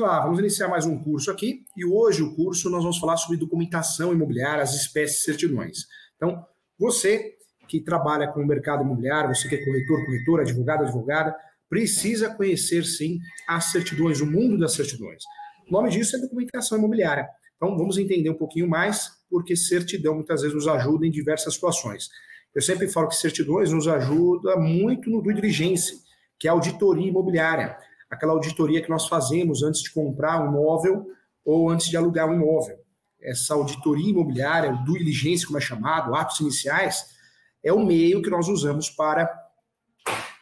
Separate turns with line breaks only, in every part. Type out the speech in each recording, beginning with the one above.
lá, vamos iniciar mais um curso aqui e hoje o curso nós vamos falar sobre documentação imobiliária, as espécies de certidões. Então, você que trabalha com o mercado imobiliário, você que é corretor, corretora, advogado, advogada, precisa conhecer sim as certidões, o mundo das certidões. O nome disso é documentação imobiliária. Então, vamos entender um pouquinho mais, porque certidão muitas vezes nos ajuda em diversas situações. Eu sempre falo que certidões nos ajuda muito no due diligence, que é auditoria imobiliária aquela auditoria que nós fazemos antes de comprar um imóvel ou antes de alugar um imóvel. Essa auditoria imobiliária, o due diligence, como é chamado, atos iniciais, é o meio que nós usamos para,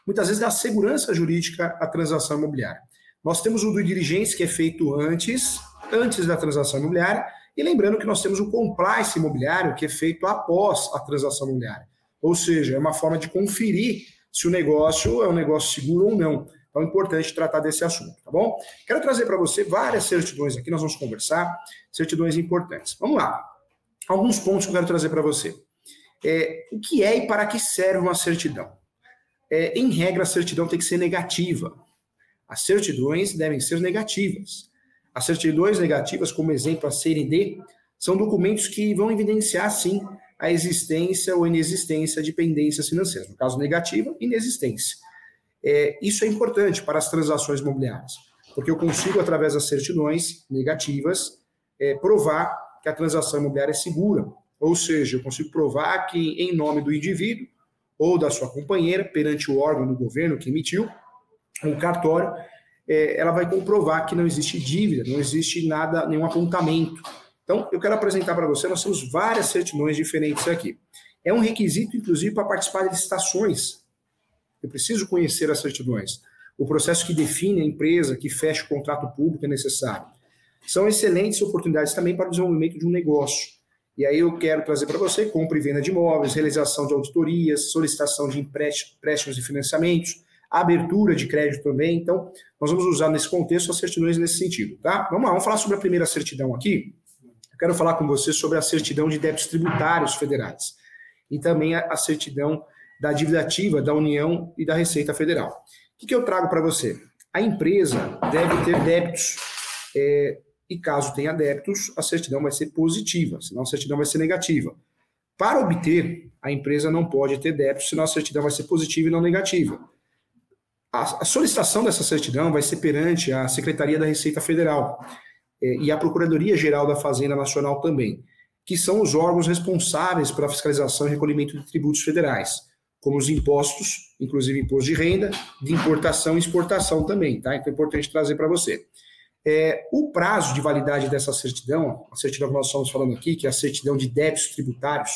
muitas vezes, dar segurança jurídica à transação imobiliária. Nós temos o due diligence, que é feito antes, antes da transação imobiliária, e lembrando que nós temos o compliance imobiliário, que é feito após a transação imobiliária. Ou seja, é uma forma de conferir se o negócio é um negócio seguro ou não. Então é importante tratar desse assunto, tá bom? Quero trazer para você várias certidões aqui, nós vamos conversar, certidões importantes. Vamos lá. Alguns pontos que eu quero trazer para você. É, o que é e para que serve uma certidão? É, em regra, a certidão tem que ser negativa. As certidões devem ser negativas. As certidões negativas, como exemplo a CND, são documentos que vão evidenciar, sim, a existência ou inexistência de pendências financeiras. No caso, negativa, inexistência. É, isso é importante para as transações imobiliárias, porque eu consigo, através das certidões negativas, é, provar que a transação imobiliária é segura. Ou seja, eu consigo provar que, em nome do indivíduo ou da sua companheira, perante o órgão do governo que emitiu um cartório, é, ela vai comprovar que não existe dívida, não existe nada, nenhum apontamento. Então, eu quero apresentar para você, nós temos várias certidões diferentes aqui. É um requisito, inclusive, para participar de licitações eu preciso conhecer as certidões. O processo que define a empresa, que fecha o contrato público é necessário. São excelentes oportunidades também para o desenvolvimento de um negócio. E aí eu quero trazer para você compra e venda de imóveis, realização de auditorias, solicitação de empréstimos e financiamentos, abertura de crédito também. Então, nós vamos usar nesse contexto as certidões nesse sentido, tá? Vamos lá, vamos falar sobre a primeira certidão aqui. Eu quero falar com você sobre a certidão de débitos tributários federais e também a certidão da dívida ativa da União e da Receita Federal. O que, que eu trago para você? A empresa deve ter débitos, é, e caso tenha débitos, a certidão vai ser positiva, senão a certidão vai ser negativa. Para obter, a empresa não pode ter débitos, senão a certidão vai ser positiva e não negativa. A, a solicitação dessa certidão vai ser perante a Secretaria da Receita Federal é, e a Procuradoria-Geral da Fazenda Nacional também, que são os órgãos responsáveis pela fiscalização e recolhimento de tributos federais como os impostos, inclusive imposto de renda, de importação e exportação também, tá? Então é importante trazer para você. É, o prazo de validade dessa certidão, a certidão que nós estamos falando aqui, que é a certidão de débitos tributários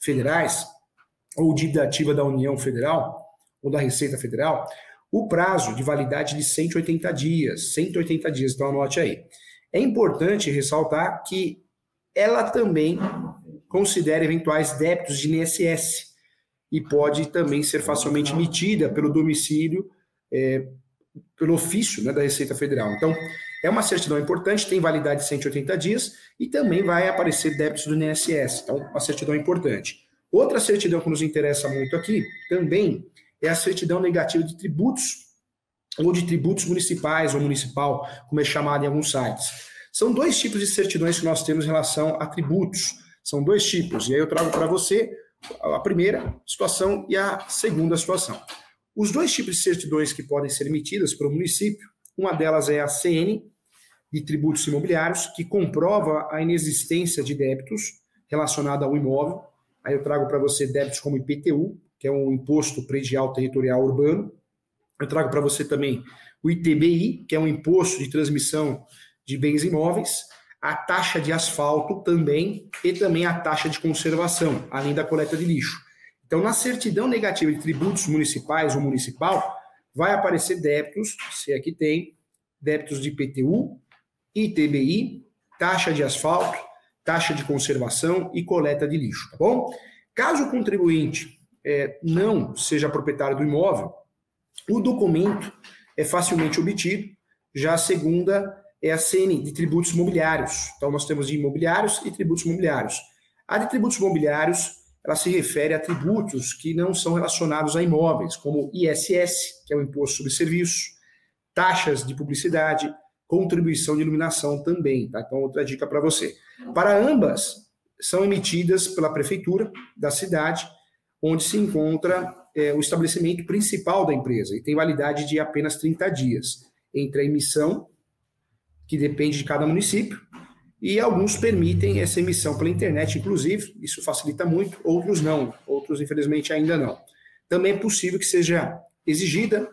federais, ou dívida ativa da União Federal, ou da Receita Federal, o prazo de validade de 180 dias, 180 dias, então anote aí. É importante ressaltar que ela também considera eventuais débitos de INSS, e pode também ser facilmente emitida pelo domicílio, é, pelo ofício né, da Receita Federal. Então, é uma certidão importante, tem validade de 180 dias e também vai aparecer débitos do INSS. Então, uma certidão importante. Outra certidão que nos interessa muito aqui também é a certidão negativa de tributos ou de tributos municipais ou municipal, como é chamado em alguns sites. São dois tipos de certidões que nós temos em relação a tributos. São dois tipos. E aí eu trago para você a primeira situação e a segunda situação. Os dois tipos de certidões que podem ser emitidas pelo município, uma delas é a CN, de tributos imobiliários, que comprova a inexistência de débitos relacionados ao imóvel. Aí eu trago para você débitos como IPTU, que é um imposto predial territorial urbano. Eu trago para você também o ITBI, que é um imposto de transmissão de bens imóveis a taxa de asfalto também e também a taxa de conservação, além da coleta de lixo. Então, na certidão negativa de tributos municipais ou municipal, vai aparecer débitos, se aqui é tem, débitos de IPTU, ITBI, taxa de asfalto, taxa de conservação e coleta de lixo, tá bom? Caso o contribuinte é, não seja proprietário do imóvel, o documento é facilmente obtido, já a segunda é a CN de tributos imobiliários. Então, nós temos de imobiliários e tributos imobiliários. A de tributos imobiliários, ela se refere a tributos que não são relacionados a imóveis, como ISS, que é o Imposto sobre Serviços, taxas de publicidade, contribuição de iluminação também, tá? Então, outra dica para você. Para ambas, são emitidas pela prefeitura da cidade, onde se encontra é, o estabelecimento principal da empresa, e tem validade de apenas 30 dias, entre a emissão, que depende de cada município, e alguns permitem essa emissão pela internet, inclusive, isso facilita muito, outros não, outros, infelizmente, ainda não. Também é possível que seja exigida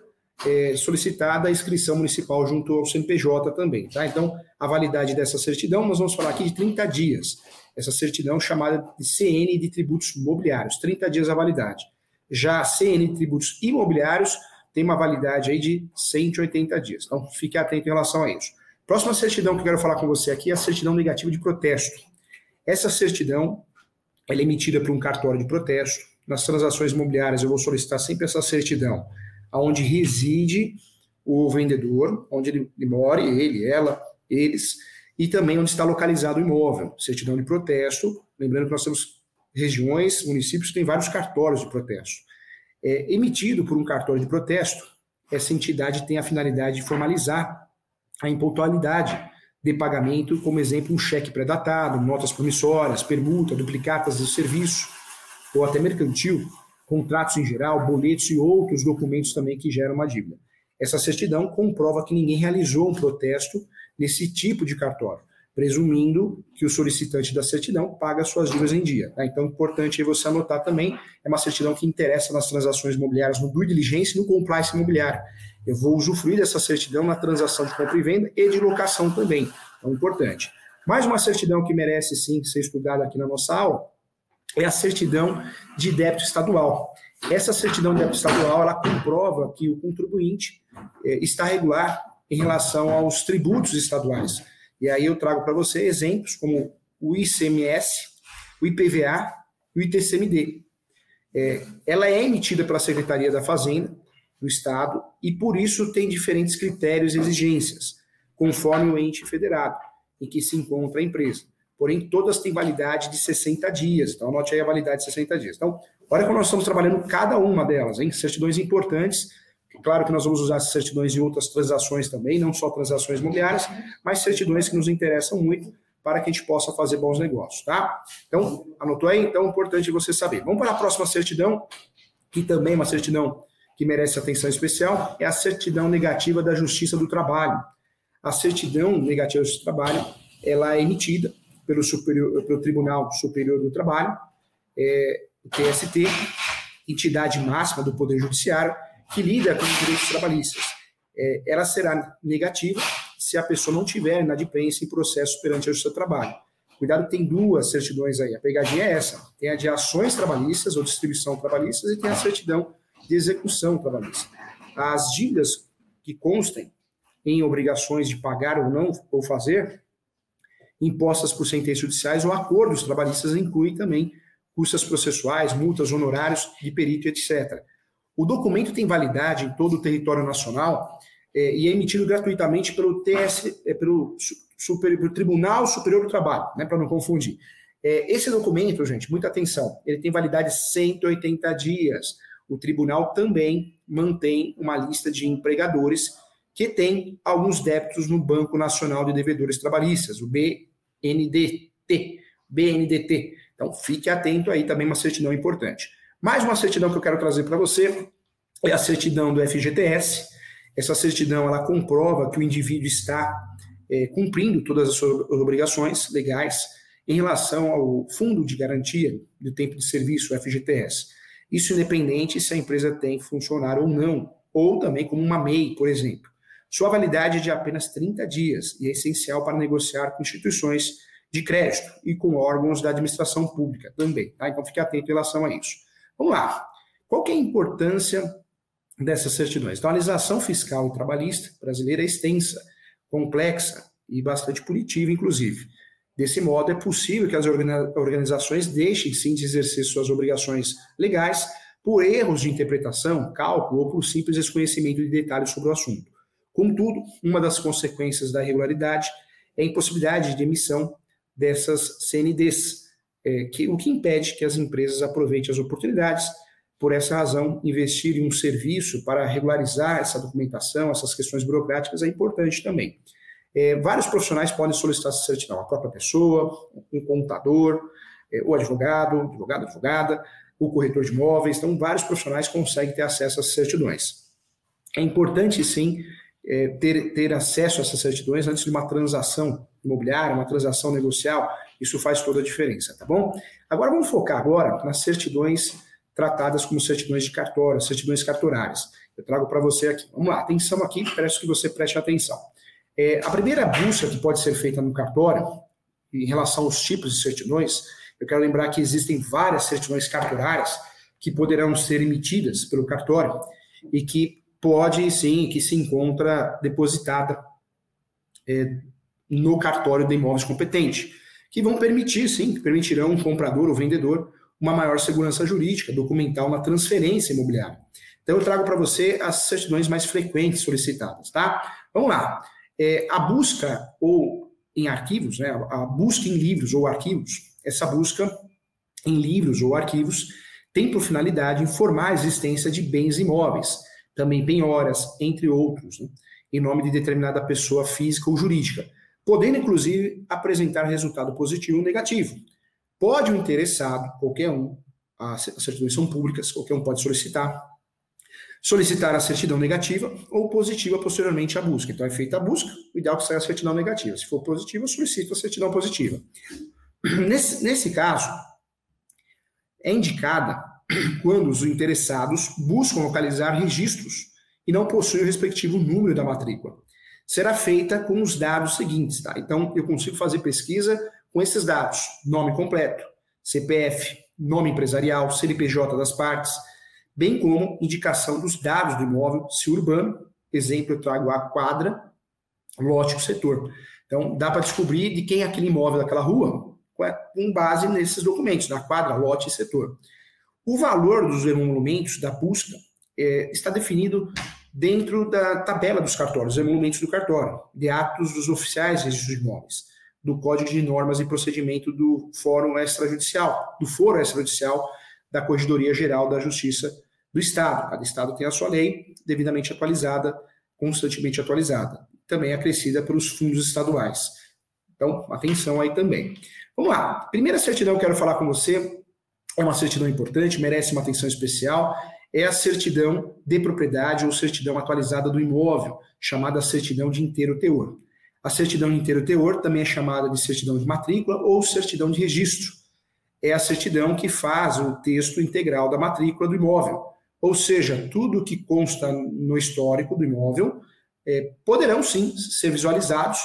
é, solicitada a inscrição municipal junto ao CNPJ também, tá? Então, a validade dessa certidão, nós vamos falar aqui de 30 dias. Essa certidão chamada de CN de tributos imobiliários, 30 dias a validade. Já a CN de tributos imobiliários tem uma validade aí de 180 dias. Então, fique atento em relação a isso. Próxima certidão que eu quero falar com você aqui é a certidão negativa de protesto. Essa certidão é emitida por um cartório de protesto. Nas transações imobiliárias, eu vou solicitar sempre essa certidão onde reside o vendedor, onde ele, ele mora, ele, ela, eles, e também onde está localizado o imóvel, certidão de protesto. Lembrando que nós temos regiões, municípios que têm vários cartórios de protesto. É, emitido por um cartório de protesto, essa entidade tem a finalidade de formalizar a impontualidade de pagamento, como exemplo, um cheque pré-datado, notas promissórias, permuta, duplicatas de serviço, ou até mercantil, contratos em geral, boletos e outros documentos também que geram uma dívida. Essa certidão comprova que ninguém realizou um protesto nesse tipo de cartório, presumindo que o solicitante da certidão paga suas dívidas em dia. Tá? Então, importante você anotar também, é uma certidão que interessa nas transações imobiliárias, no due diligence e no compliance imobiliário. Eu vou usufruir dessa certidão na transação de compra e venda e de locação também. Então, importante. Mais uma certidão que merece sim ser estudada aqui na nossa aula é a certidão de débito estadual. Essa certidão de débito estadual ela comprova que o contribuinte é, está regular em relação aos tributos estaduais. E aí eu trago para você exemplos como o ICMS, o IPVA e o ITCMD. É, ela é emitida pela Secretaria da Fazenda do Estado e por isso tem diferentes critérios e exigências, conforme o ente federado em que se encontra a empresa porém todas têm validade de 60 dias. Então, anote aí a validade de 60 dias. Então, olha como nós estamos trabalhando cada uma delas, hein? Certidões importantes. Claro que nós vamos usar certidões em outras transações também, não só transações imobiliárias, mas certidões que nos interessam muito para que a gente possa fazer bons negócios, tá? Então, anotou aí? Então, é importante você saber. Vamos para a próxima certidão, que também é uma certidão que merece atenção especial, é a certidão negativa da Justiça do Trabalho. A certidão negativa do trabalho, ela é emitida pelo, superior, pelo Tribunal Superior do Trabalho, é, o TST, entidade máxima do Poder Judiciário, que lida com os direitos trabalhistas. É, ela será negativa se a pessoa não tiver inadimplência em processo perante a Justiça do Trabalho. Cuidado, tem duas certidões aí. A pegadinha é essa: tem a de ações trabalhistas ou distribuição trabalhistas e tem a certidão de execução trabalhista. As dívidas que constem em obrigações de pagar ou não ou fazer impostas por sentenças judiciais ou acordos trabalhistas inclui também custas processuais, multas, honorários de perito, etc. O documento tem validade em todo o território nacional é, e é emitido gratuitamente pelo TS, é, pelo, super, pelo Tribunal Superior do Trabalho, né, para não confundir. É, esse documento, gente, muita atenção, ele tem validade 180 dias. O tribunal também mantém uma lista de empregadores que tem alguns débitos no Banco Nacional de Devedores Trabalhistas, o BNDT, BNDT. Então fique atento aí também uma certidão importante. Mais uma certidão que eu quero trazer para você é a certidão do FGTS. Essa certidão ela comprova que o indivíduo está é, cumprindo todas as suas obrigações legais em relação ao Fundo de Garantia do Tempo de Serviço, FGTS. Isso independente se a empresa tem funcionário ou não, ou também como uma MEI, por exemplo. Sua validade é de apenas 30 dias e é essencial para negociar com instituições de crédito e com órgãos da administração pública também. Tá? Então fique atento em relação a isso. Vamos lá. Qual é a importância dessas certidões? Então, a legislação fiscal e trabalhista brasileira é extensa, complexa e bastante punitiva, inclusive. Desse modo, é possível que as organizações deixem sim de exercer suas obrigações legais por erros de interpretação, cálculo ou por simples desconhecimento de detalhes sobre o assunto. Contudo, uma das consequências da irregularidade é a impossibilidade de emissão dessas CNDs, é, que, o que impede que as empresas aproveitem as oportunidades. Por essa razão, investir em um serviço para regularizar essa documentação, essas questões burocráticas, é importante também. É, vários profissionais podem solicitar essa certidão, a própria pessoa, um contador, é, o advogado, advogado, advogada, o corretor de imóveis, então vários profissionais conseguem ter acesso a essas certidões. É importante, sim, é, ter, ter acesso a essas certidões antes de uma transação imobiliária, uma transação negocial, isso faz toda a diferença, tá bom? Agora vamos focar agora nas certidões tratadas como certidões de cartório, certidões cartorárias. Eu trago para você aqui. Vamos lá, atenção aqui, peço que você preste atenção. É, a primeira busca que pode ser feita no cartório, em relação aos tipos de certidões, eu quero lembrar que existem várias certidões cartorárias que poderão ser emitidas pelo cartório e que pode sim, que se encontra depositada é, no cartório de imóveis competente, que vão permitir, sim, permitirão um comprador ou vendedor uma maior segurança jurídica, documental na transferência imobiliária. Então eu trago para você as certidões mais frequentes solicitadas, tá? Vamos lá. É, a busca ou em arquivos, né, a busca em livros ou arquivos, essa busca em livros ou arquivos tem por finalidade informar a existência de bens imóveis, também penhoras, entre outros, né, em nome de determinada pessoa física ou jurídica, podendo inclusive apresentar resultado positivo ou negativo. Pode o interessado, qualquer um, as certidões são públicas, qualquer um pode solicitar, solicitar a certidão negativa ou positiva posteriormente à busca. Então é feita a busca, o ideal é que saia a certidão negativa. Se for positiva, solicito a certidão positiva. Nesse, nesse caso, é indicada quando os interessados buscam localizar registros e não possuem o respectivo número da matrícula. Será feita com os dados seguintes, tá? Então, eu consigo fazer pesquisa com esses dados: nome completo, CPF, nome empresarial, CNPJ das partes, bem como indicação dos dados do imóvel, se urbano, exemplo, eu trago a quadra, lote, setor. Então, dá para descobrir de quem é aquele imóvel daquela rua, com base nesses documentos, na quadra, lote e setor. O valor dos emolumentos da busca é, está definido dentro da tabela dos cartórios, emolumentos do cartório, de atos dos oficiais de registro de imóveis, do Código de Normas e Procedimento do Fórum Extrajudicial, do Foro Extrajudicial da Corregedoria Geral da Justiça do Estado. Cada Estado tem a sua lei devidamente atualizada, constantemente atualizada, também acrescida pelos fundos estaduais. Então, atenção aí também. Vamos lá. Primeira certidão que eu quero falar com você é uma certidão importante, merece uma atenção especial. É a certidão de propriedade ou certidão atualizada do imóvel, chamada certidão de inteiro teor. A certidão de inteiro teor também é chamada de certidão de matrícula ou certidão de registro. É a certidão que faz o texto integral da matrícula do imóvel. Ou seja, tudo que consta no histórico do imóvel é, poderão sim ser visualizados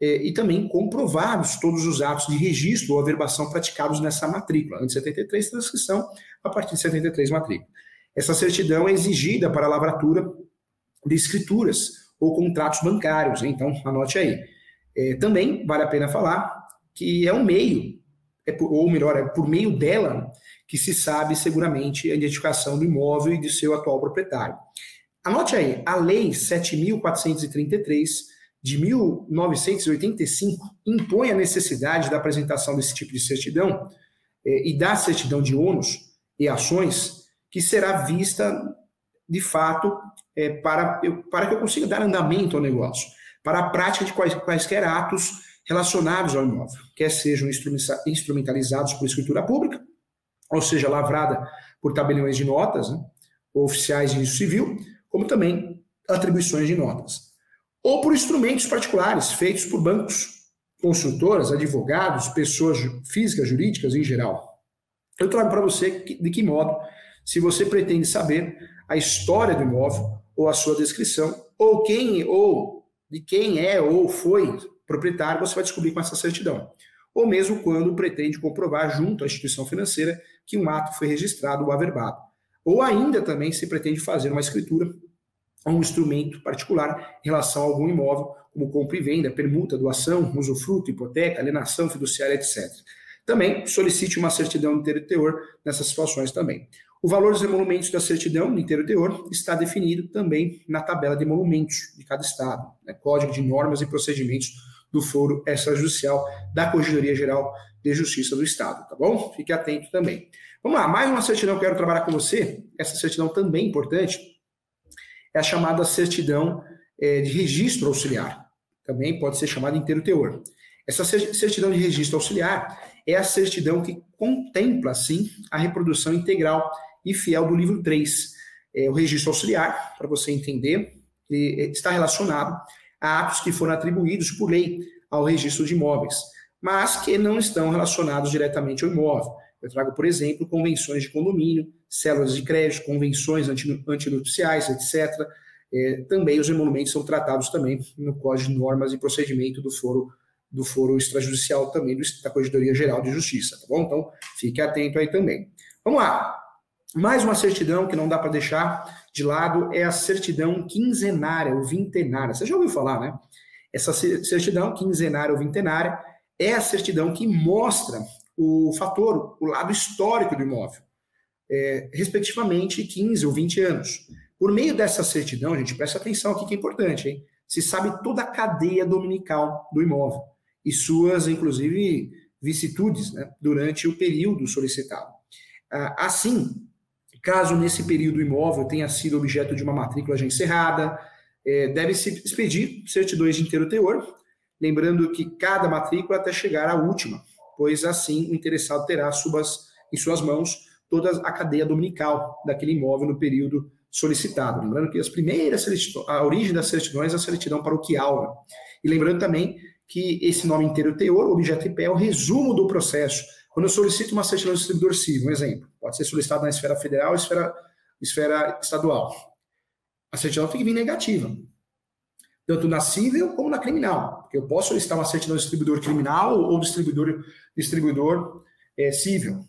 é, e também comprovados todos os atos de registro ou averbação praticados nessa matrícula. Antes de 73, transcrição, a partir de 73, matrícula. Essa certidão é exigida para a lavratura de escrituras ou contratos bancários, então anote aí. É, também vale a pena falar que é um meio, é por, ou melhor, é por meio dela que se sabe seguramente a identificação do imóvel e de seu atual proprietário. Anote aí, a Lei 7.433 de 1985 impõe a necessidade da apresentação desse tipo de certidão eh, e da certidão de ônus e ações, que será vista de fato eh, para, eu, para que eu consiga dar andamento ao negócio, para a prática de quais, quaisquer atos relacionados ao imóvel, quer sejam instrumentalizados por escritura pública, ou seja, lavrada por tabeliões de notas, né, ou oficiais de registro civil, como também atribuições de notas ou por instrumentos particulares feitos por bancos, construtoras, advogados, pessoas físicas, jurídicas em geral. Eu trago para você de que modo, se você pretende saber a história do imóvel ou a sua descrição, ou quem ou de quem é ou foi proprietário, você vai descobrir com essa certidão. Ou mesmo quando pretende comprovar junto à instituição financeira que um ato foi registrado ou averbado. Ou ainda também se pretende fazer uma escritura a um instrumento particular em relação a algum imóvel, como compra e venda, permuta, doação, usufruto, hipoteca, alienação fiduciária, etc. Também solicite uma certidão de teor nessas situações também. O valor dos emolumentos da certidão de inteiro teor está definido também na tabela de emolumentos de cada estado, né? Código de Normas e Procedimentos do Foro Extrajudicial da Corregedoria Geral de Justiça do Estado, tá bom? Fique atento também. Vamos lá, mais uma certidão que eu quero trabalhar com você. Essa certidão também é importante, é a chamada certidão é, de registro auxiliar. também pode ser chamada inteiro teor. Essa certidão de registro auxiliar é a certidão que contempla, sim, a reprodução integral e fiel do livro 3. É, o registro auxiliar, para você entender, está relacionado a atos que foram atribuídos por lei ao registro de imóveis, mas que não estão relacionados diretamente ao imóvel. Eu trago, por exemplo, convenções de condomínio, células de crédito, convenções antinupciais, etc. É, também os emolumentos são tratados também no Código de Normas e Procedimento do Foro do Foro Extrajudicial também da Corregedoria Geral de Justiça, tá bom? Então, fique atento aí também. Vamos lá. Mais uma certidão que não dá para deixar de lado é a certidão quinzenária ou vintenária. Você já ouviu falar, né? Essa certidão quinzenária ou vintenária é a certidão que mostra o fator, o lado histórico do imóvel, é, respectivamente 15 ou 20 anos. Por meio dessa certidão, gente, presta atenção aqui que é importante, hein? Se sabe toda a cadeia dominical do imóvel e suas, inclusive, vicissitudes né, durante o período solicitado. Ah, assim, caso nesse período o imóvel tenha sido objeto de uma matrícula já encerrada, é, deve-se expedir certidões de inteiro teor, lembrando que cada matrícula até chegar à última, pois assim o interessado terá subas, em suas mãos toda a cadeia dominical daquele imóvel no período solicitado. Lembrando que as primeiras a origem das certidões é a certidão paroquial. Né? E lembrando também que esse nome inteiro teor, objeto pé, é o resumo do processo. Quando eu solicito uma certidão de distribuidor civil, um exemplo, pode ser solicitado na esfera federal, esfera, esfera estadual. A certidão tem que vir negativa, tanto na civil como na criminal. Eu posso solicitar uma certidão de distribuidor criminal ou distribuidor, distribuidor é, civil,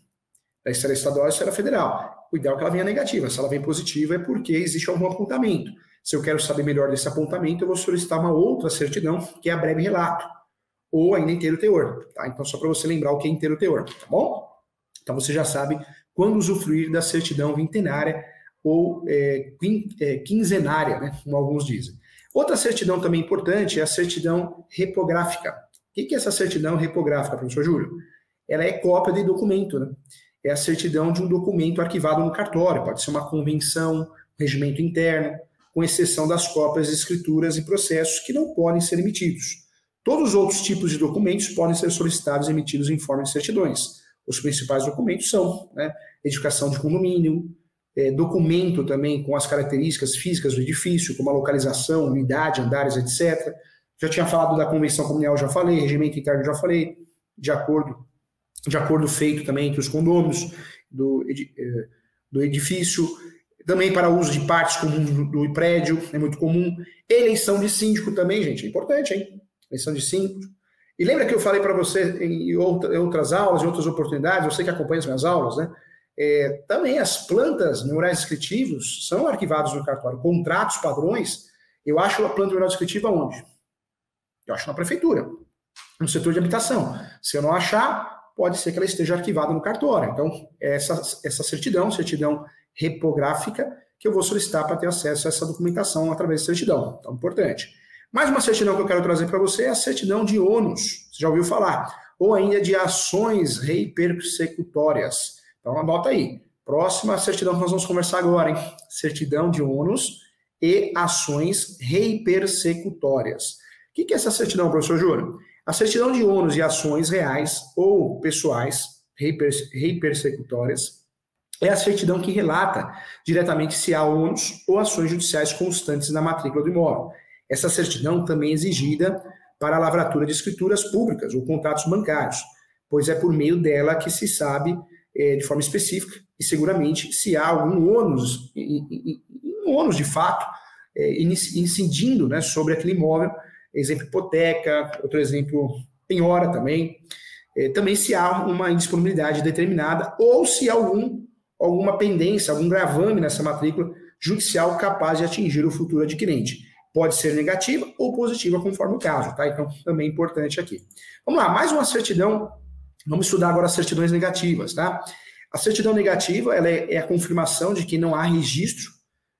da esfera estadual e esfera federal. O ideal é que ela venha negativa. Se ela vem positiva, é porque existe algum apontamento. Se eu quero saber melhor desse apontamento, eu vou solicitar uma outra certidão, que é a breve relato, ou ainda inteiro teor. Tá? Então, só para você lembrar o que é inteiro teor, tá bom? Então, você já sabe quando usufruir da certidão vintenária ou é, é, quinzenária, né? como alguns dizem. Outra certidão também importante é a certidão repográfica. O que é essa certidão repográfica, professor Júlio? Ela é cópia de documento, né? É a certidão de um documento arquivado no cartório, pode ser uma convenção, regimento interno, com exceção das cópias de escrituras e processos que não podem ser emitidos. Todos os outros tipos de documentos podem ser solicitados e emitidos em forma de certidões. Os principais documentos são né, edificação de condomínio, é, documento também com as características físicas do edifício, como a localização, unidade, andares, etc. Já tinha falado da convenção comunal, já falei, regimento interno, já falei, de acordo, de acordo feito também entre os condôminos do, é, do edifício também para uso de partes comuns do, do prédio, é muito comum. Eleição de síndico também, gente, é importante, hein? Eleição de síndico. E lembra que eu falei para você em, outra, em, outras aulas, em outras oportunidades, você que acompanha as minhas aulas, né? É, também as plantas memoriais descritivos são arquivados no cartório. Contratos, padrões, eu acho a planta memorial descritiva onde? Eu acho na prefeitura, no setor de habitação. Se eu não achar, pode ser que ela esteja arquivada no cartório. Então, essa, essa certidão, certidão repográfica que eu vou solicitar para ter acesso a essa documentação através de certidão. Então, importante. Mais uma certidão que eu quero trazer para você é a certidão de ônus. Você já ouviu falar? Ou ainda de ações reipersecutórias. Então, anota aí. Próxima certidão que nós vamos conversar agora, hein? Certidão de ônus e ações reipersecutórias. O que é essa certidão, professor Júlio? A certidão de ônus e ações reais ou pessoais reipersecutórias é a certidão que relata diretamente se há ônus ou ações judiciais constantes na matrícula do imóvel. Essa certidão também é exigida para a lavratura de escrituras públicas ou contratos bancários, pois é por meio dela que se sabe é, de forma específica e seguramente se há algum ônus, um ônus de fato, é, incidindo né, sobre aquele imóvel, exemplo hipoteca, outro exemplo penhora também, é, também se há uma indisponibilidade determinada ou se há algum alguma pendência, algum gravame nessa matrícula judicial capaz de atingir o futuro adquirente. Pode ser negativa ou positiva, conforme o caso, tá? Então, também é importante aqui. Vamos lá, mais uma certidão. Vamos estudar agora as certidões negativas, tá? A certidão negativa ela é, é a confirmação de que não há registro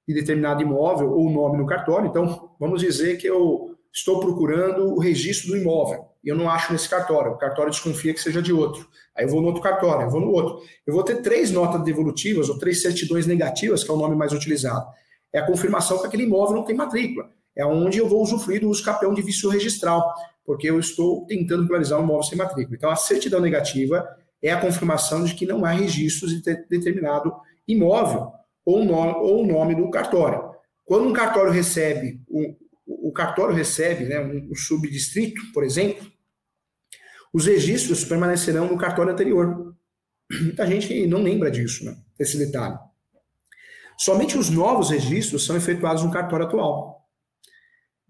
de determinado imóvel ou nome no cartório. Então, vamos dizer que eu estou procurando o registro do imóvel e eu não acho nesse cartório. O cartório desconfia que seja de outro. Aí eu vou no outro cartório, eu vou no outro. Eu vou ter três notas devolutivas ou três certidões negativas, que é o nome mais utilizado. É a confirmação que aquele imóvel não tem matrícula. É onde eu vou usufruir do uso de vício registral, porque eu estou tentando regularizar um imóvel sem matrícula. Então, a certidão negativa é a confirmação de que não há registros de determinado imóvel ou nome, ou nome do cartório. Quando um cartório recebe, o, o cartório recebe né, um, um subdistrito, por exemplo, os registros permanecerão no cartório anterior. Muita gente não lembra disso, né, desse detalhe. Somente os novos registros são efetuados no cartório atual.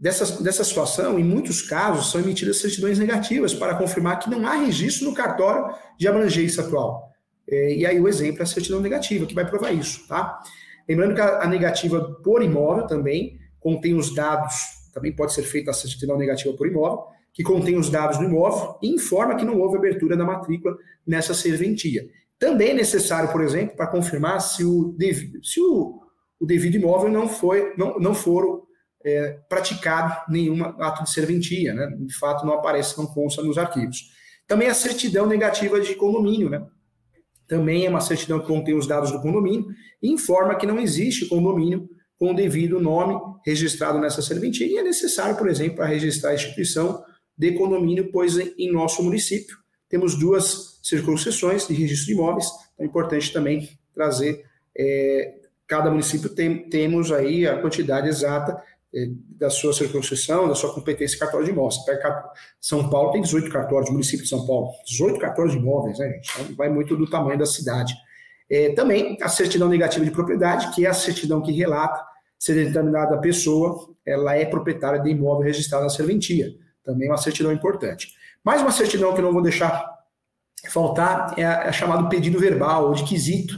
Dessa, dessa situação, em muitos casos, são emitidas certidões negativas para confirmar que não há registro no cartório de abrangência atual. É, e aí o exemplo é a certidão negativa, que vai provar isso, tá? Lembrando que a, a negativa por imóvel também contém os dados, também pode ser feita a certidão negativa por imóvel, que contém os dados do imóvel e informa que não houve abertura da matrícula nessa serventia. Também é necessário, por exemplo, para confirmar se o, devido, se o, o devido imóvel não, foi, não, não for é, praticado nenhum ato de serventia, né? de fato não aparece, não consta nos arquivos. Também a certidão negativa de condomínio, né? também é uma certidão que contém os dados do condomínio e informa que não existe condomínio com o devido nome registrado nessa serventia e é necessário, por exemplo, para registrar a instituição de condomínio, pois em nosso município temos duas circunscrições de registro de imóveis, então é importante também trazer, é, cada município tem, temos aí a quantidade exata da sua circunscrição, da sua competência cartório de imóveis. São Paulo tem 18 cartórios, município de São Paulo, 18 cartórios de imóveis, né, gente? Então, vai muito do tamanho da cidade. É, também a certidão negativa de propriedade, que é a certidão que relata se determinada pessoa ela é proprietária de imóvel registrado na serventia. Também é uma certidão importante. Mais uma certidão que eu não vou deixar faltar é a, é chamado pedido verbal ou de quesito.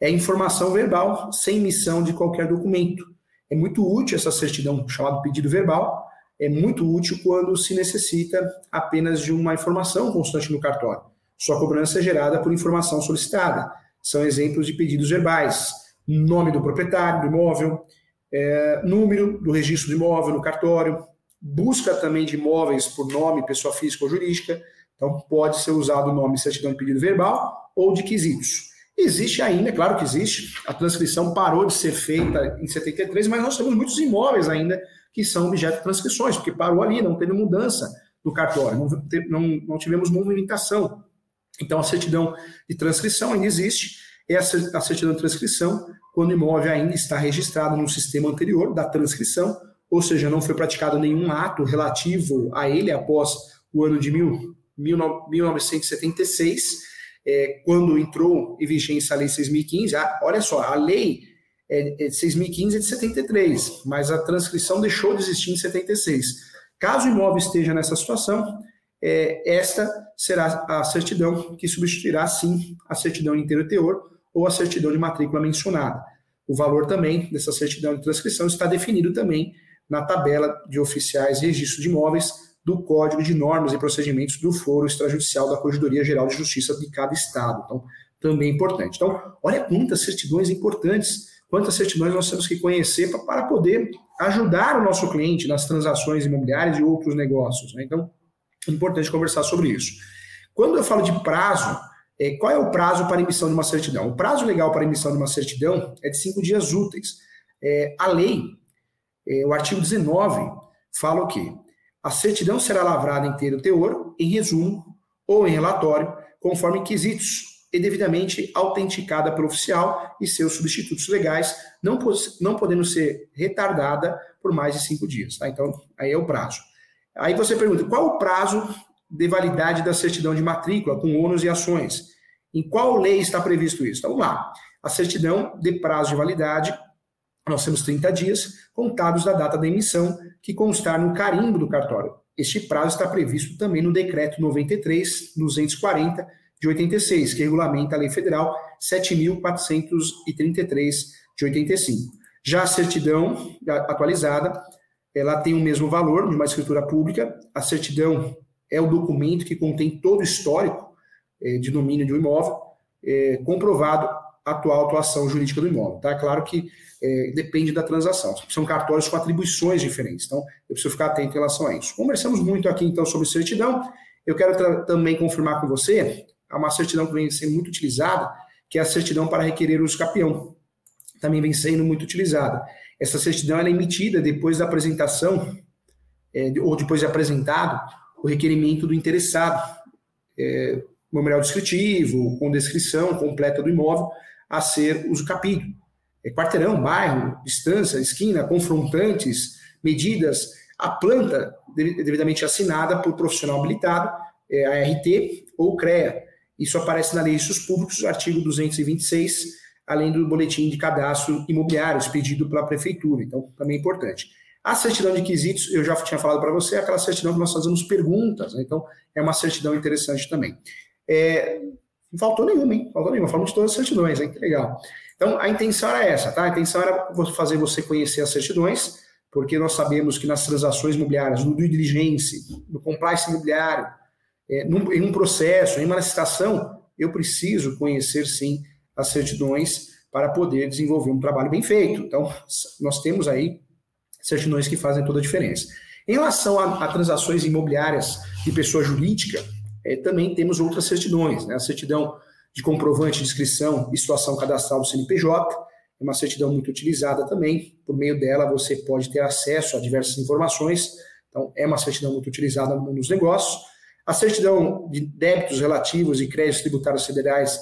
É informação verbal sem emissão de qualquer documento. É muito útil essa certidão, chamada pedido verbal, é muito útil quando se necessita apenas de uma informação constante no cartório. Sua cobrança é gerada por informação solicitada. São exemplos de pedidos verbais: nome do proprietário do imóvel, é, número do registro do imóvel no cartório, busca também de imóveis por nome, pessoa física ou jurídica. Então, pode ser usado o nome certidão de pedido verbal ou de quesitos. Existe ainda, claro que existe, a transcrição parou de ser feita em 73, mas nós temos muitos imóveis ainda que são objeto de transcrições, porque parou ali, não teve mudança no cartório, não, não, não tivemos movimentação. Então, a certidão de transcrição ainda existe, é a certidão de transcrição quando o imóvel ainda está registrado no sistema anterior da transcrição, ou seja, não foi praticado nenhum ato relativo a ele após o ano de mil, mil, 1976, é, quando entrou em vigência a Lei 6.015, a, olha só, a lei é, é 6.015 é de 73, mas a transcrição deixou de existir em 76. Caso o imóvel esteja nessa situação, é, esta será a certidão que substituirá, sim, a certidão de inteiro teor ou a certidão de matrícula mencionada. O valor também dessa certidão de transcrição está definido também na tabela de oficiais e registro de imóveis do Código de Normas e Procedimentos do Foro Extrajudicial da Corregedoria Geral de Justiça de cada estado. Então, também é importante. Então, olha quantas certidões importantes, quantas certidões nós temos que conhecer para poder ajudar o nosso cliente nas transações imobiliárias e outros negócios. Né? Então, é importante conversar sobre isso. Quando eu falo de prazo, é, qual é o prazo para emissão de uma certidão? O prazo legal para emissão de uma certidão é de cinco dias úteis. É, a lei, o artigo 19, fala o quê? A certidão será lavrada em inteiro teor, em resumo ou em relatório, conforme quesitos e devidamente autenticada pelo oficial e seus substitutos legais, não, não podendo ser retardada por mais de cinco dias. Tá? Então, aí é o prazo. Aí você pergunta, qual o prazo de validade da certidão de matrícula com ônus e ações? Em qual lei está previsto isso? Então, vamos lá. A certidão de prazo de validade nós temos 30 dias contados da data da emissão, que constar no carimbo do cartório. Este prazo está previsto também no Decreto 93.240 de 86, que regulamenta a Lei Federal 7.433 de 85. Já a certidão atualizada, ela tem o mesmo valor de uma escritura pública. A certidão é o documento que contém todo o histórico eh, de domínio de um imóvel, eh, comprovado a atual atuação jurídica do imóvel. Tá? Claro que é, depende da transação. São cartórios com atribuições diferentes. Então, eu preciso ficar atento em relação a isso. Conversamos muito aqui, então, sobre certidão. Eu quero também confirmar com você uma certidão que vem sendo muito utilizada, que é a certidão para requerer uso capião. Também vem sendo muito utilizada. Essa certidão é emitida depois da apresentação, é, ou depois de apresentado, o requerimento do interessado, é, memorial descritivo, com descrição completa do imóvel a ser usucapido. É quarteirão, bairro, distância, esquina, confrontantes, medidas, a planta devidamente assinada por profissional habilitado, é, ART ou CREA. Isso aparece na Lei de Públicos, artigo 226, além do boletim de cadastro imobiliário expedido pela prefeitura. Então, também é importante. A certidão de quesitos, eu já tinha falado para você, é aquela certidão que nós fazemos perguntas, né? então é uma certidão interessante também. É, não faltou nenhuma, hein? Faltou nenhuma, falamos de todas as certidões, hein? Que legal. Então, a intenção era essa, tá? A intenção era fazer você conhecer as certidões, porque nós sabemos que nas transações imobiliárias, no due diligence, no compliance imobiliário, é, num, em um processo, em uma licitação, eu preciso conhecer, sim, as certidões para poder desenvolver um trabalho bem feito. Então, nós temos aí certidões que fazem toda a diferença. Em relação a, a transações imobiliárias de pessoa jurídica, é, também temos outras certidões, né? A certidão de comprovante de inscrição e situação cadastral do CNPJ, é uma certidão muito utilizada também. Por meio dela, você pode ter acesso a diversas informações. Então, é uma certidão muito utilizada nos negócios. A certidão de débitos relativos e créditos tributários federais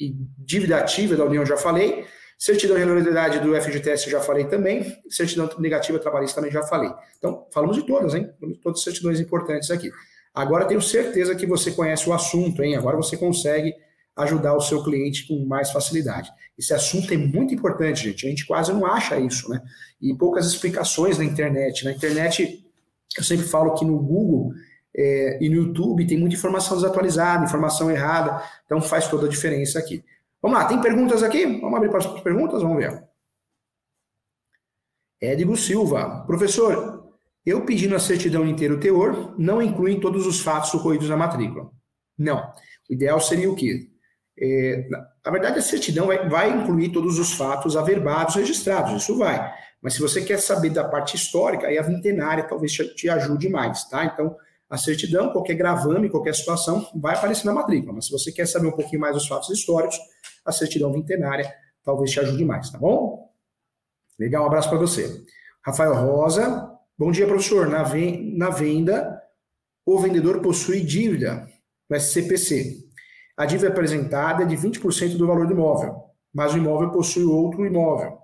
e dívida ativa da União, já falei. Certidão de regularidade do FGTS já falei também. Certidão negativa trabalhista também já falei. Então, falamos de todas, hein? Falamos de todas as certidões importantes aqui. Agora tenho certeza que você conhece o assunto, hein? Agora você consegue ajudar o seu cliente com mais facilidade. Esse assunto é muito importante, gente. A gente quase não acha isso, né? E poucas explicações na internet. Na internet, eu sempre falo que no Google é, e no YouTube tem muita informação desatualizada, informação errada, então faz toda a diferença aqui. Vamos lá, tem perguntas aqui? Vamos abrir para as perguntas? Vamos ver. Édigo Silva. Professor, eu pedindo a certidão inteira o teor, não incluem todos os fatos ocorridos na matrícula. Não. O ideal seria o quê? É, na verdade, a certidão vai, vai, incluir todos os fatos averbados registrados, isso vai. Mas se você quer saber da parte histórica, aí a vintenária talvez te, te ajude mais, tá? Então, a certidão, qualquer gravame, qualquer situação, vai aparecer na matrícula. Mas se você quer saber um pouquinho mais dos fatos históricos, a certidão vintenária talvez te ajude mais, tá bom? Legal, um abraço para você. Rafael Rosa, bom dia, professor. Na, na venda, o vendedor possui dívida no SCPC. A dívida apresentada é de 20% do valor do imóvel, mas o imóvel possui outro imóvel.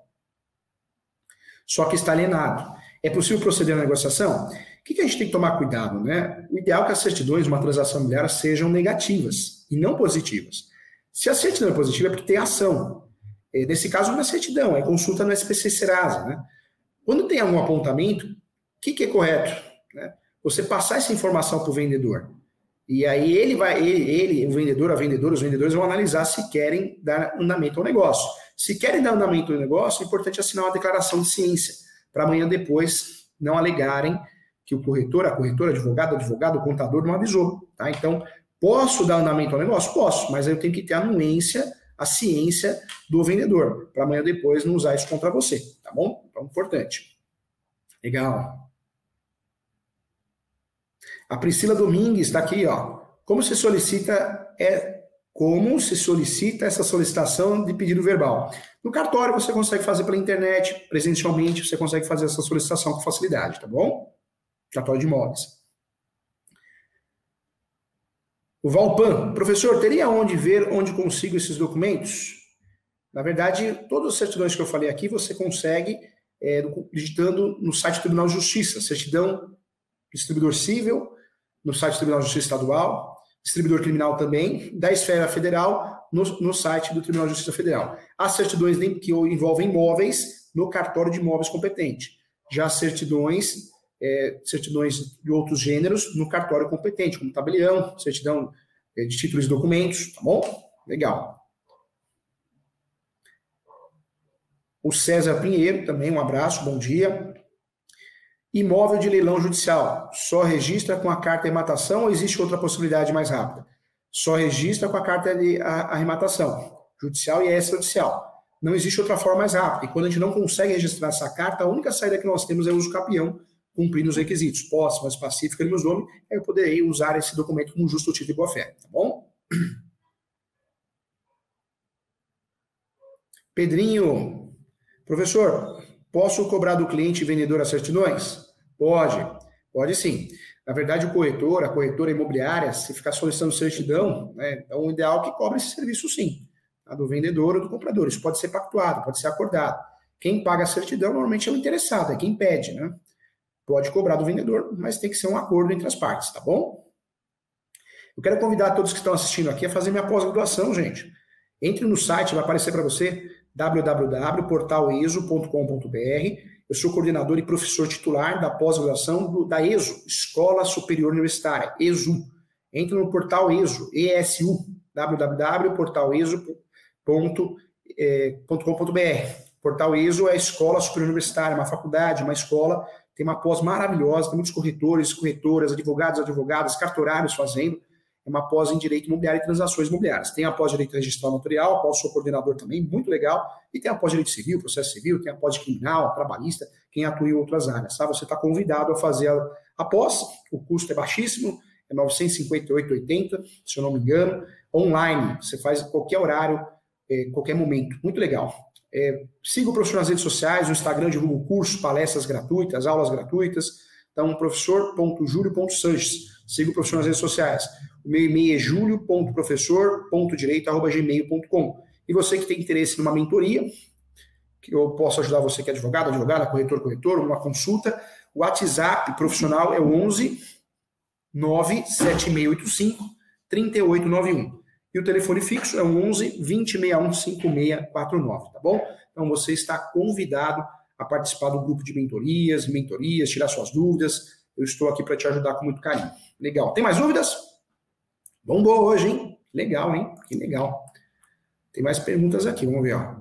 Só que está alienado. É possível proceder à negociação? que, que a gente tem que tomar cuidado? Né? O ideal é que as certidões de uma transação imobiliária sejam negativas e não positivas. Se a certidão é positiva, é porque tem ação. É, nesse caso, não é certidão, é consulta no SPC Serasa. Né? Quando tem algum apontamento, o que, que é correto? Né? Você passar essa informação para o vendedor. E aí ele vai, ele, ele, o vendedor, a vendedora, os vendedores vão analisar se querem dar andamento ao negócio. Se querem dar andamento ao negócio, é importante assinar uma declaração de ciência, para amanhã depois não alegarem que o corretor, a corretora, advogado, advogado, o contador não avisou, tá? Então, posso dar andamento ao negócio? Posso, mas eu tenho que ter a anuência, a ciência do vendedor, para amanhã depois não usar isso contra você, tá bom? Então, importante. Legal. A Priscila Domingues está aqui, ó. Como se solicita é como se solicita essa solicitação de pedido verbal? No cartório você consegue fazer pela internet, presencialmente você consegue fazer essa solicitação com facilidade, tá bom? cartório de imóveis. O Valpan, professor, teria onde ver onde consigo esses documentos? Na verdade, todas as certidões que eu falei aqui você consegue é, digitando no site do Tribunal de Justiça, certidão distribuidor civil, no site do Tribunal de Justiça Estadual, distribuidor criminal também, da esfera federal, no, no site do Tribunal de Justiça Federal. As certidões que envolvem imóveis, no cartório de imóveis competente. Já certidões é, certidões de outros gêneros no cartório competente, como tabelião, certidão é, de títulos e documentos, tá bom? Legal. O César Pinheiro, também um abraço, bom dia. Imóvel de leilão judicial, só registra com a carta de arrematação ou existe outra possibilidade mais rápida? Só registra com a carta de arrematação, judicial e extrajudicial. Não existe outra forma mais rápida. E quando a gente não consegue registrar essa carta, a única saída que nós temos é o uso capião, cumprindo os requisitos, posse, mas pacífica meus nome, eu poderei usar esse documento com justo título de boa fé, tá bom? Pedrinho, professor, Posso cobrar do cliente vendedor as certidões? Pode, pode sim. Na verdade, o corretor, a corretora imobiliária, se ficar solicitando certidão, né, é um ideal que cobre esse serviço sim. A do vendedor ou do comprador. Isso pode ser pactuado, pode ser acordado. Quem paga a certidão normalmente é o interessado, é quem pede, né? Pode cobrar do vendedor, mas tem que ser um acordo entre as partes, tá bom? Eu quero convidar todos que estão assistindo aqui a fazer minha pós-graduação, gente. Entre no site, vai aparecer para você www.portaleso.com.br. Eu sou coordenador e professor titular da pós-graduação da ESO, Escola Superior Universitária, ESU. Entre no portal ESU, ESU, www.portaleso.com.br. Portal ESO é a Escola Superior Universitária, uma faculdade, uma escola, tem uma pós maravilhosa, tem muitos corretores, corretoras, advogados, advogadas, cartorários fazendo uma pós em Direito Imobiliário e Transações Imobiliárias. Tem a pós Direito Registral Notarial, pós sou coordenador também, muito legal, e tem a pós Direito Civil, Processo Civil, tem a pós Criminal, Trabalhista, quem atua em outras áreas, tá? Você está convidado a fazer a, a pós, o custo é baixíssimo, é 958,80, se eu não me engano, online, você faz qualquer horário, é, qualquer momento, muito legal. É, siga o professor nas redes sociais, no Instagram divulgo cursos, palestras gratuitas, aulas gratuitas, então professor.julio.sanches, siga o professor nas redes sociais. Meu e-mail é julio.professor.direito.gmail.com. E você que tem interesse numa mentoria, que eu posso ajudar você que é advogado, advogada, corretor, corretor, uma consulta, o WhatsApp profissional é o 11 97685 3891. E o telefone fixo é o 11 2061 5649, tá bom? Então você está convidado a participar do grupo de mentorias, mentorias, tirar suas dúvidas. Eu estou aqui para te ajudar com muito carinho. Legal. Tem mais dúvidas? Bombou hoje, hein? Legal, hein? Que legal. Tem mais perguntas aqui, vamos ver, ó.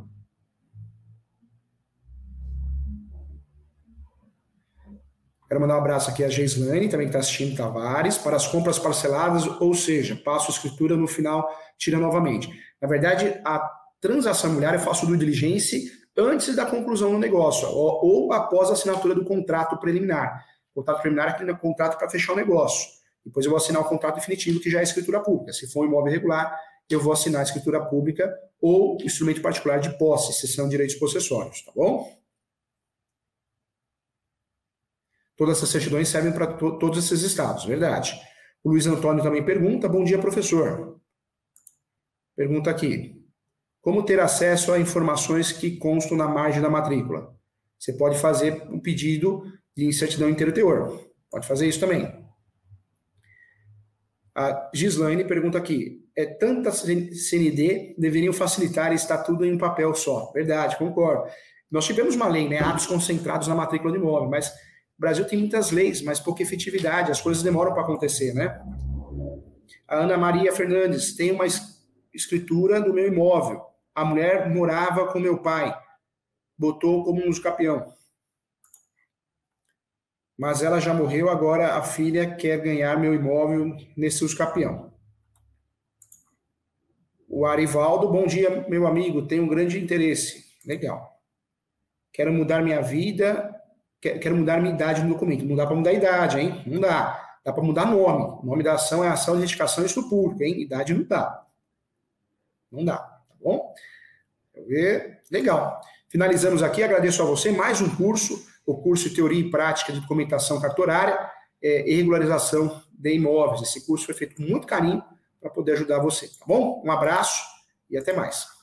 Quero mandar um abraço aqui a Geislane, também que está assistindo Tavares, para as compras parceladas, ou seja, passo a escritura no final, tira novamente. Na verdade, a transação imobiliária eu faço do diligência antes da conclusão do negócio, ou, ou após a assinatura do contrato preliminar. O contrato preliminar é aquele contrato para fechar o negócio. Depois eu vou assinar o contrato definitivo, que já é escritura pública. Se for um imóvel irregular, eu vou assinar a escritura pública ou instrumento particular de posse, são direitos possessórios, tá bom? Todas essas certidões servem para to todos esses estados, verdade. O Luiz Antônio também pergunta: Bom dia, professor. Pergunta aqui: Como ter acesso a informações que constam na margem da matrícula? Você pode fazer um pedido de certidão inteiro teor. Pode fazer isso também. A Gislaine pergunta aqui: é tanta CND, deveriam facilitar e está tudo em um papel só. Verdade, concordo. Nós tivemos uma lei, né? Atos concentrados na matrícula de imóvel, mas o Brasil tem muitas leis, mas pouca efetividade, as coisas demoram para acontecer, né? A Ana Maria Fernandes tem uma escritura do meu imóvel. A mulher morava com meu pai, botou como um campeão mas ela já morreu, agora a filha quer ganhar meu imóvel nesse usucapião. O Arivaldo, bom dia, meu amigo, tenho um grande interesse. Legal. Quero mudar minha vida, quero mudar minha idade no documento. Não dá para mudar a idade, hein? Não dá. Dá para mudar nome. O nome da ação é ação de identificação e público, hein? Idade não dá. Não dá, tá bom? Deixa eu ver. Legal. Finalizamos aqui, agradeço a você. Mais um curso o curso de Teoria e Prática de Documentação Cartorária é, e Regularização de Imóveis. Esse curso foi feito com muito carinho para poder ajudar você, tá bom? Um abraço e até mais.